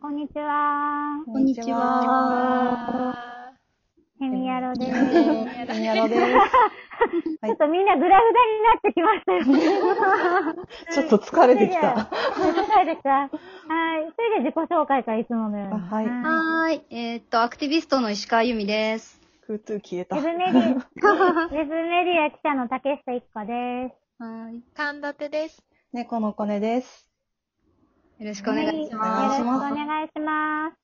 こんにちは。こんにちは。ヘミヤロです。ヘミヤロです。ちょっとみんなグラフダになってきましたよ。ちょっと疲れてきた。疲れてきた。はい。それで自己紹介からいつものように。はいはーい。えーっと、アクティビストの石川由美です。クートゥー消えたウェ。ブメディ、ウェブメディア記者の竹下一子です。はーい。神立てです。猫のコネです。よろしくお願いしおます。よろしくお願いします。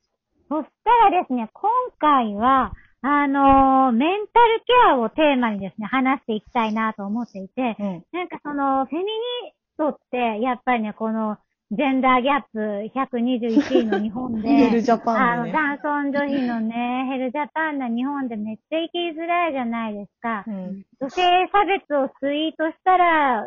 そしたらですね、今回は、あのーメンタルケアをテーマにですね、話していきたいなと思っていて、うん。なんかその、フェミニストって、やっぱりね、この、ジェンダーギャップ121位の日本で、ヘルジャパあの、ンでね。男尊女卑のね、ヘルジャパンな日本でめっちゃ生きづらいじゃないですかう。ん。女性差別をツイートしたら、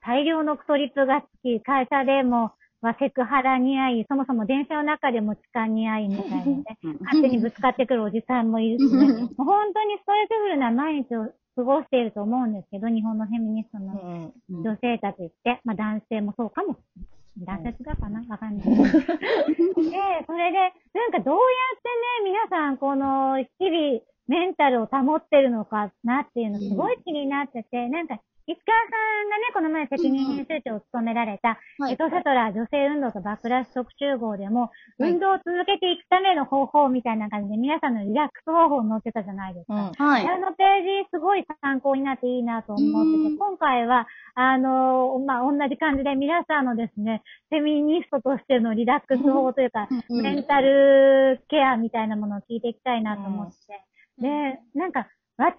大量のクトリップがつき、会社でも、まあ、セクハラに遭い、そもそも電車の中でも痴漢に遭いみたいなね、勝手にぶつかってくるおじさんもいるしね、もう本当にストレスフルな毎日を過ごしていると思うんですけど、日本のフェミニストのうん。女性たちって、まあ男性もそうかも。男性違うかな？わかんない。で、それで、なんかどうやってね、皆さんこの日々メンタルを保ってるのかなっていうのすごい気になってて、なんか、石川さんがね、この前責任編集長を務められた、はいエトセトラ女性運動とバックラッシュ特集号でも、はい運動を続けていくための方法みたいな感じで皆さんのリラックス方法載ってたじゃないですか。うん。はい。あのページすごい参考になっていいなと思ってて、うん今回は、あのまあ、同じ感じで皆さんのですね、フェミニストとしてのリラックス法というか、うんメンタルケアみたいなものを聞いていきたいなと思って。で、なんか、私、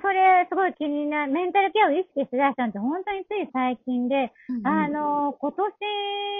それ、すごい気になる、メンタルケアを意識しだしたのって本当につい最近で、あの、今年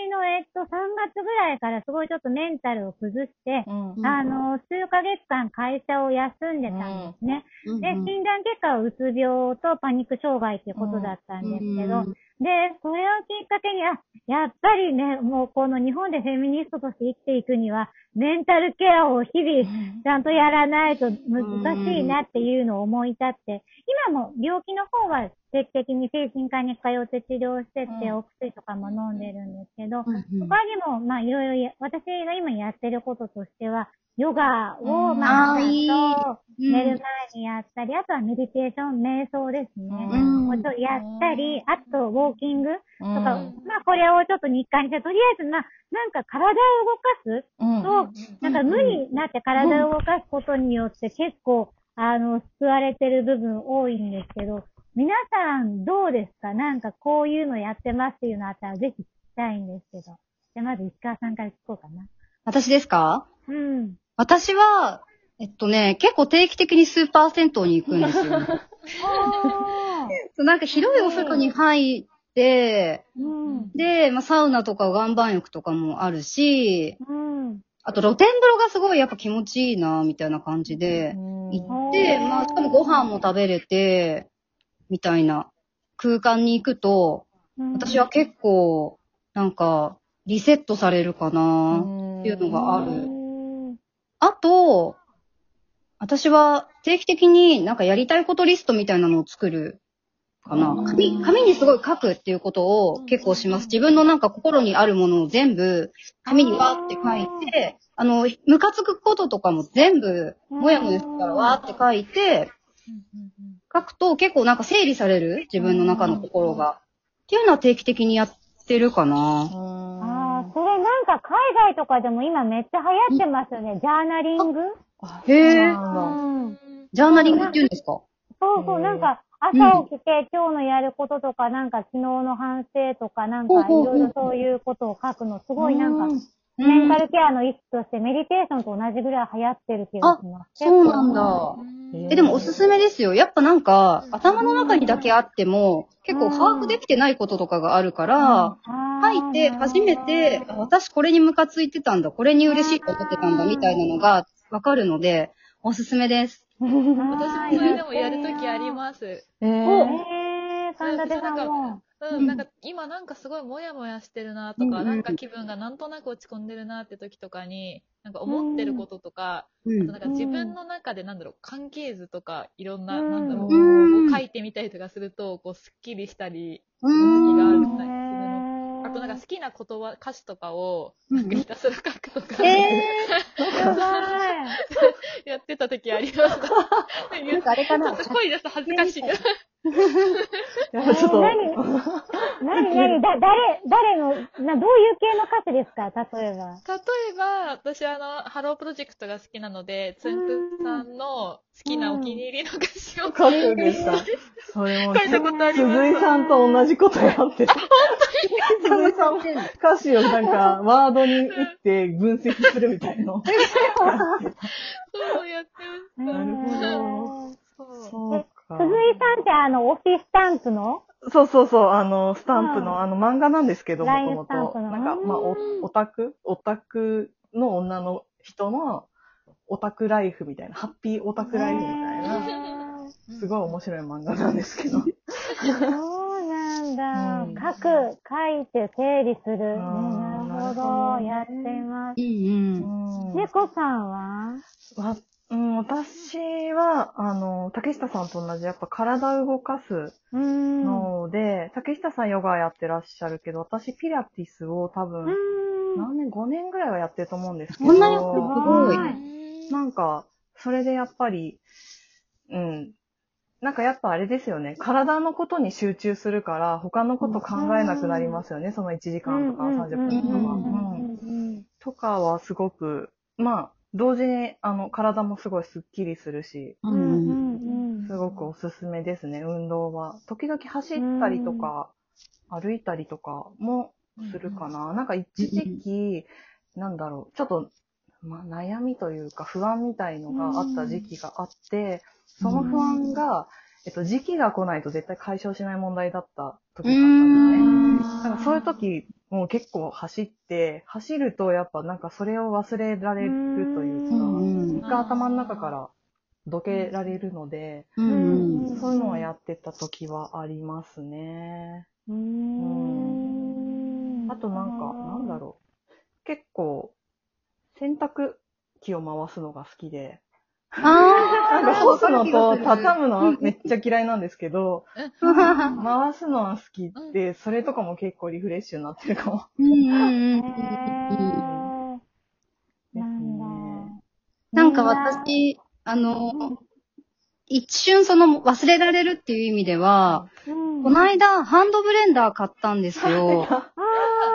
の、えっと、3月ぐらいからすごいちょっとメンタルを崩して、あの、数ヶ月間会社を休んでたんですね。うんで、診断結果はうつ病とパニック障害っていうことだったんですけど、うん。で、それをきっかけに、あ、やっぱりね、もうこの日本でフェミニストとして生きていくには、メンタルケアを日々ちゃんとやらないと難しいなっていうのを思い立って、今も病気の方は定期的に精神科に通って治療してって、うん。お薬とかも飲んでるんですけど、他にも、まあ、いろいろや、私が今やってることとしては、ヨガを、まあ、ちゃんとうん寝る前にやったり、あとはメディテーション、瞑想ですね。ちょっとやったり、あと、ウォーキングとうんか、まあ、これをちょっと日課にして、とりあえず、まあ、なんか体を動かすうん。と、なんか無になって体を動かすことによって結構、あの、救われてる部分多いんですけど、皆さんどうですか？なんかこういうのやってますっていうのあったらぜひ聞きたいんですけど。じゃあまず石川さんから聞こうかな。私ですか？うん。私は、えっとね、結構定期的にスーパー銭湯に行くんですよ。なんか広いお風呂に入って、うん。で、まあ、サウナとか岩盤浴とかもあるし、うん。あと露天風呂がすごいやっぱ気持ちいいな、みたいな感じで、うん行って、まあ、しかもご飯も食べれて、みたいな空間に行くと、うん私は結構、なんか、リセットされるかな、っていうのがある。うんあと、私は定期的になんかやりたいことリストみたいなのを作るかな。紙、紙にすごい書くっていうことを結構します。自分のなんか心にあるものを全部紙にわーって書いて、あの、ムカつくこととかも全部、もやもやしたらわーって書いて、書くと結構なんか整理される？自分の中の心が。っていうのは定期的にやってるかな。か海外とかでも今めっちゃ流行ってますよね。ジャーナリング。あへー。そうなん。ジャーナリングって言うんですか？そうそう、うんなんか、朝起きて今日のやることとか、なんか昨日の反省とか、なんかいろいろそういうことを書くの、すごいなんか、うんメンタルケアの意識としてメディテーションと同じぐらい流行ってる気がします。そうなんだ。え、でもおすすめですよ。やっぱなんか、頭の中にだけあっても、結構把握できてないこととかがあるから、書いて初めて、あ私これにムカついてたんだ、これに嬉しいと思ってたんだ、みたいなのがわかるので、おすすめです。私もそれでもやるときあります。ええーー、神田さんも。うん、なんか今なんかすごいモヤモヤしてるなとか、うんなんか気分がなんとなく落ち込んでるなって時とかに、なんか思ってることとか、うんあとなんか自分の中でなんだろう、関係図とかいろんな、うんなんだろう、うんを書いてみたりとかすると、こう、スッキリしたり、う気があるん。みたいな。あとなんか好きな言葉、歌詞とかをうんひたすら書くとか、えすごい。やってた時ありました。ー、なんかあれかな。声出すと恥ずかしい。ちょっと、何何何だ、誰、誰の、な、どういう系の歌詞ですか？例えば。例えば、私あの、ハロープロジェクトが好きなので、つんくんさんの好きなお気に入りの歌詞を書くんですか？それも、書いたことあります。鈴井さんと同じことやってる。鈴井さんも歌詞をなんか、ワードに打って分析するみたいな。そうやってました。なるほどそう。鈴井さんってあの、オフィスタンプの？そうそうそう、あの、スタンプうんの、あの、漫画なんですけど、もともと。なんか、まあ、おオタク？オタクの女の人の、オタクライフみたいな、ハッピーオタクライフみたいな、すごい面白い漫画なんですけど。そうなんだ。うん書く、書いて整理する。なるほど。やってます。うんうん。うん猫さんは？わうん、私は、あの、竹下さんと同じ、やっぱ体を動かすうん。ので、竹下さんヨガやってらっしゃるけど、私ピラティスを多分、うん。何年、5年ぐらいはやってると思うんですけど、こんなにすごい。はいなんか、それでやっぱり、うん。なんかやっぱあれですよね。体のことに集中するから、他のこと考えなくなりますよね。その1時間とか30分とかとかはすごく、まあ、同時に、あの、体もすごいスッキリするし、ううんん。すごくおすすめですね、運動は。時々走ったりとか、歩いたりとかもするかな。なんか一時期、なんだろう、ちょっと、まあ、悩みというか不安みたいのがあった時期があって、その不安が、えっと、時期が来ないと絶対解消しない問題だった時があったんですね。なんかそういう時、もう結構走って、走るとやっぱなんかそれを忘れられるというか、うん一回頭の中からどけられるので、うん。そういうのはやってた時はありますね。うん。あとなんか、なんだろう。結構、洗濯機を回すのが好きで。あなんか干すのと畳むのはめっちゃ嫌いなんですけど、あ。回すのは好きで、それとかも結構リフレッシュになってるかも。うんうんうんなんだね。なんか私、あの、一瞬その忘れられるっていう意味では、うんこの間ハンドブレンダー買ったんですよ。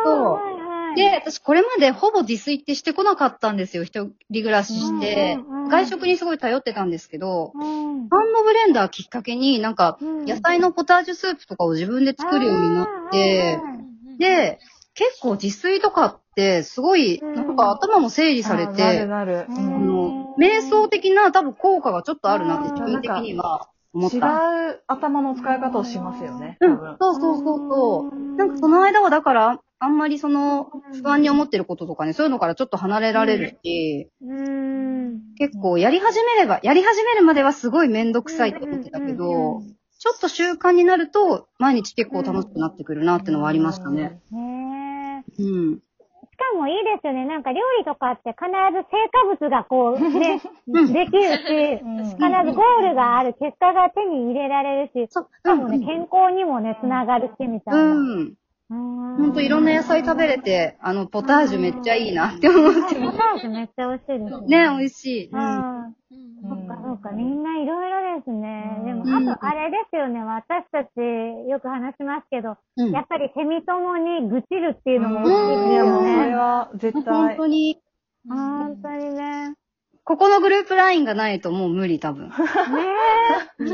そうで、私これまでほぼ自炊ってしてこなかったんですよ。一人暮らししてうんうんうん。外食にすごい頼ってたんですけど、うんハンドブレンダーきっかけになんかうん野菜のポタージュスープとかを自分で作るようになって、で、結構自炊とかってすごい、うんなんか頭も整理されあなるて、なる。うあうんの、瞑想的な多分効果がちょっとあるなってうん自分的には思っ違た。う頭の使い方をしますよね、うん多分。、そうそうそうそう。なんかその間はだから、あんまりその不安に思ってることとかね、そういうのからちょっと離れられるし、うん。結構やり始めれば、やり始めるまではすごいめんどくさいって思ってたけうんうんど、ちょっと習慣になると、毎日結構楽しくなってくるなってのはありましたね。ねえ。うん。しかもいいですよね。なんか料理とかって必ず成果物がこうね、うんできるし、うん必ずゴールがある、結果が手に入れられるし、し。かもね、健康にもね、つながるし、みたいな。うん。うん。ほんといろんな野菜食べれて、あの、ポタージュめっちゃいいなって思ってポまタージュめっちゃ美味しいです。ね、美味しい。うん。うん。そっかそっか、みんないろいろですね。でも、うんあとあれですよね、私たちよく話しますけど、うんやっぱりセミ友に愚痴るっていうのもうん大きいですよそれね。は絶本対。当に、本当にね。ここのグループラインがないともう無理多分。ねう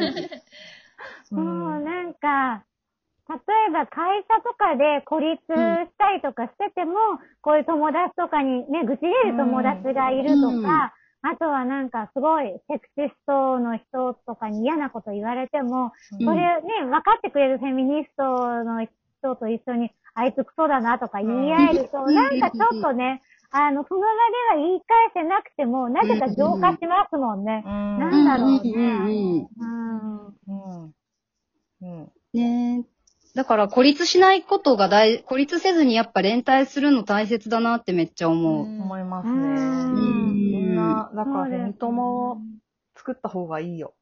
そう、なんか、例えば会社とかで孤立したりとかしてても、こういう友達とかにね、愚痴れる友達がいるとうん。か、あとはなんかすごいセクシストの人とかに嫌なこと言われても、うん。それね、分かってくれるフェミニストの人と一緒に、あいつクソだなとか言い合えると、うん。なんかちょっとね、あの、その場では言い返せなくても、なぜか浄化しますもんね。うん。なんだろうね。うん。うん。うん。うん。うん。ねだから孤立しないことが大、孤立せずにやっぱ連帯するの大切だなってめっちゃ思う。思いますうね。んみんな、だから、そうですフェミ友を作った方がいいよ。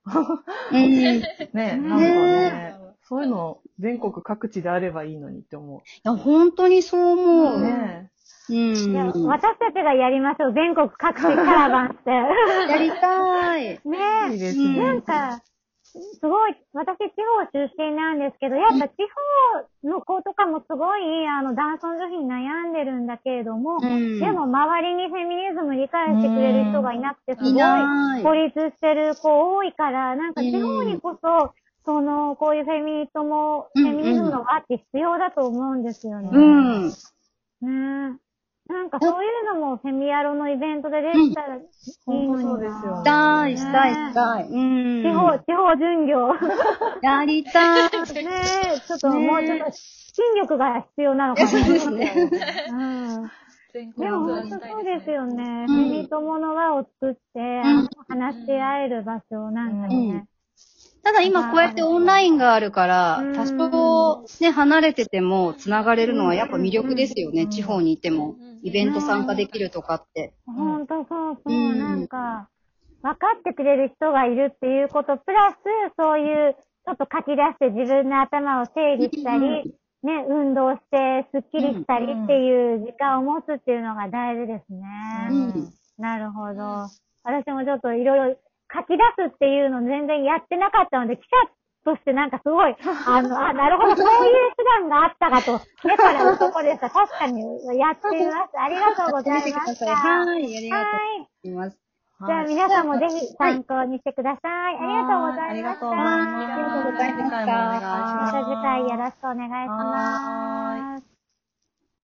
うん。ね、なんかね、そういうの全国各地であればいいのにって思いや、本当にそう思う。う。ねうん。いや私たちがやりましょう。全国各地カラバンして。やりたい。ねえ。いいですうんね。なんか、すごい、私地方出身なんですけど、やっぱ地方の子とかもすごい、あの、男尊女卑に悩んでるんだけれども、うん。でも周りにフェミニズム理解してくれる人がいなくて、すごい。孤立してる子多いから、なんか地方にこそ、その、こういうフェミニストも、うんフェミニズムの輪って必要だと思うんですよね。うん。ねえ。なんかそういうのもフェミアロのイベントでできたらいいのにな。うんそうですよねしたい、したい、したい。うん。地方、地方巡業。やりたい。ねえ、ちょっともうちょっと筋力が必要なのかな。そうですね。うん。全国でも本当そうですよね。うんフェミ友の輪を作って、あの話し合える場所なんかね。ただ今こうやってオンラインがあるからうん、多少ね、離れてても繋がれるのはやっぱ魅力ですよね。うん地方にいてもうん。イベント参加できるとかって。ほんとそうそう、うんなんか、分かってくれる人がいるっていうこと、プラス、そういう、ちょっと書き出して自分の頭を整理したり、ね、運動してスッキリしたりっていう時間を持つっていうのが大事ですね。うんなるほど。私もちょっといろいろ書き出すっていうの全然やってなかったので、記者としてなんかすごい、あの、あ、なるほど、そういう手段があったかと、目から男でした。確かにやってみます。ありがとうございました。ははい、ありがとうい。ございます。じゃあ皆さんもぜひ参考にしてください。ありがとうございました。ありがとうございましたまた次回よろしくお願いしはます。